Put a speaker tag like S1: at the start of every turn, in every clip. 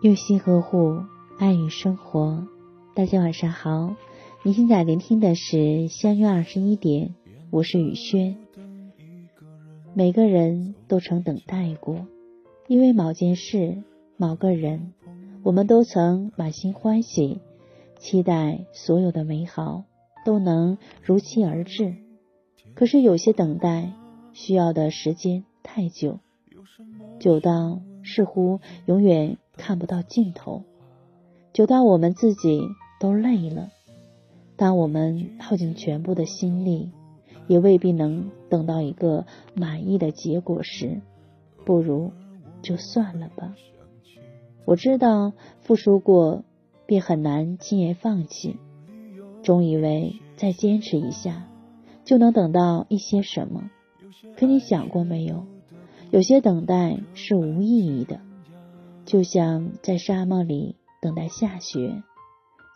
S1: 用心呵护，爱与生活。大家晚上好，你现在聆听的是相约二十一点，我是雨轩。每个人都曾等待过，因为某件事、某个人，我们都曾满心欢喜，期待所有的美好都能如期而至。可是有些等待需要的时间太久，久到似乎永远。看不到尽头，久到我们自己都累了。当我们耗尽全部的心力，也未必能等到一个满意的结果时，不如就算了吧。我知道付出过，便很难轻言放弃。总以为再坚持一下，就能等到一些什么。可你想过没有？有些等待是无意义的。就像在沙漠里等待下雪，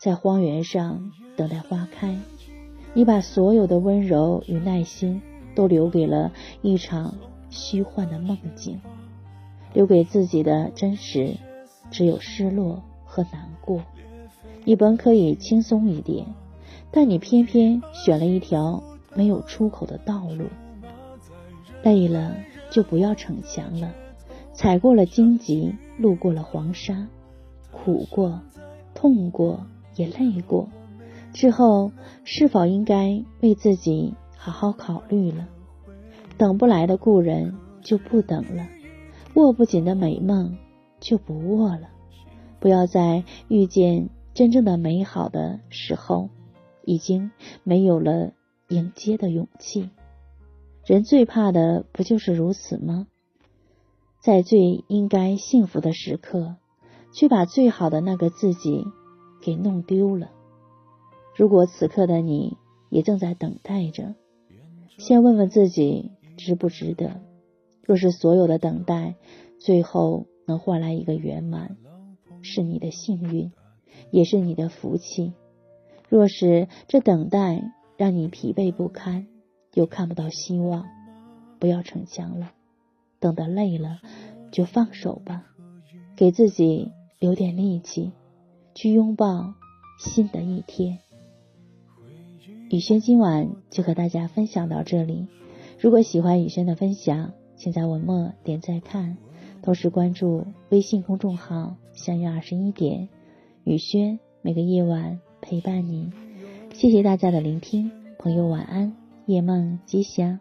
S1: 在荒原上等待花开，你把所有的温柔与耐心都留给了一场虚幻的梦境，留给自己的真实只有失落和难过。你本可以轻松一点，但你偏偏选了一条没有出口的道路。累了就不要逞强了。踩过了荆棘，路过了黄沙，苦过，痛过，也累过，之后是否应该为自己好好考虑了？等不来的故人就不等了，握不紧的美梦就不握了。不要在遇见真正的美好的时候，已经没有了迎接的勇气。人最怕的不就是如此吗？在最应该幸福的时刻，却把最好的那个自己给弄丢了。如果此刻的你也正在等待着，先问问自己值不值得。若是所有的等待最后能换来一个圆满，是你的幸运，也是你的福气。若是这等待让你疲惫不堪，又看不到希望，不要逞强了。等得累了，就放手吧，给自己留点力气，去拥抱新的一天。雨轩今晚就和大家分享到这里。如果喜欢雨轩的分享，请在文末点赞看，同时关注微信公众号“相约二十一点”，雨轩每个夜晚陪伴你。谢谢大家的聆听，朋友晚安，夜梦吉祥。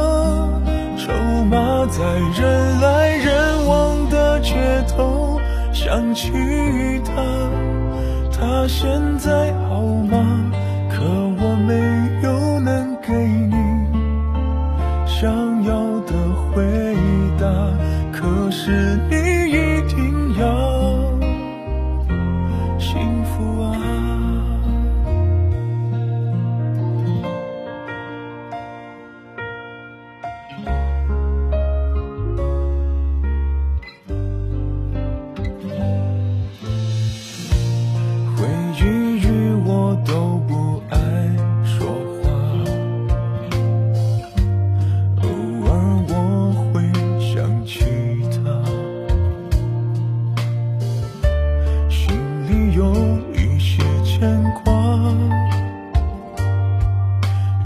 S2: 在人来人往的街头，想起他，他现在好吗？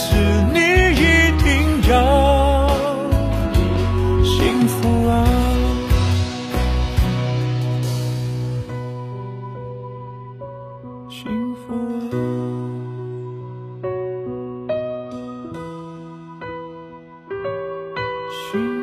S2: 是你一定要幸福啊！幸福啊！幸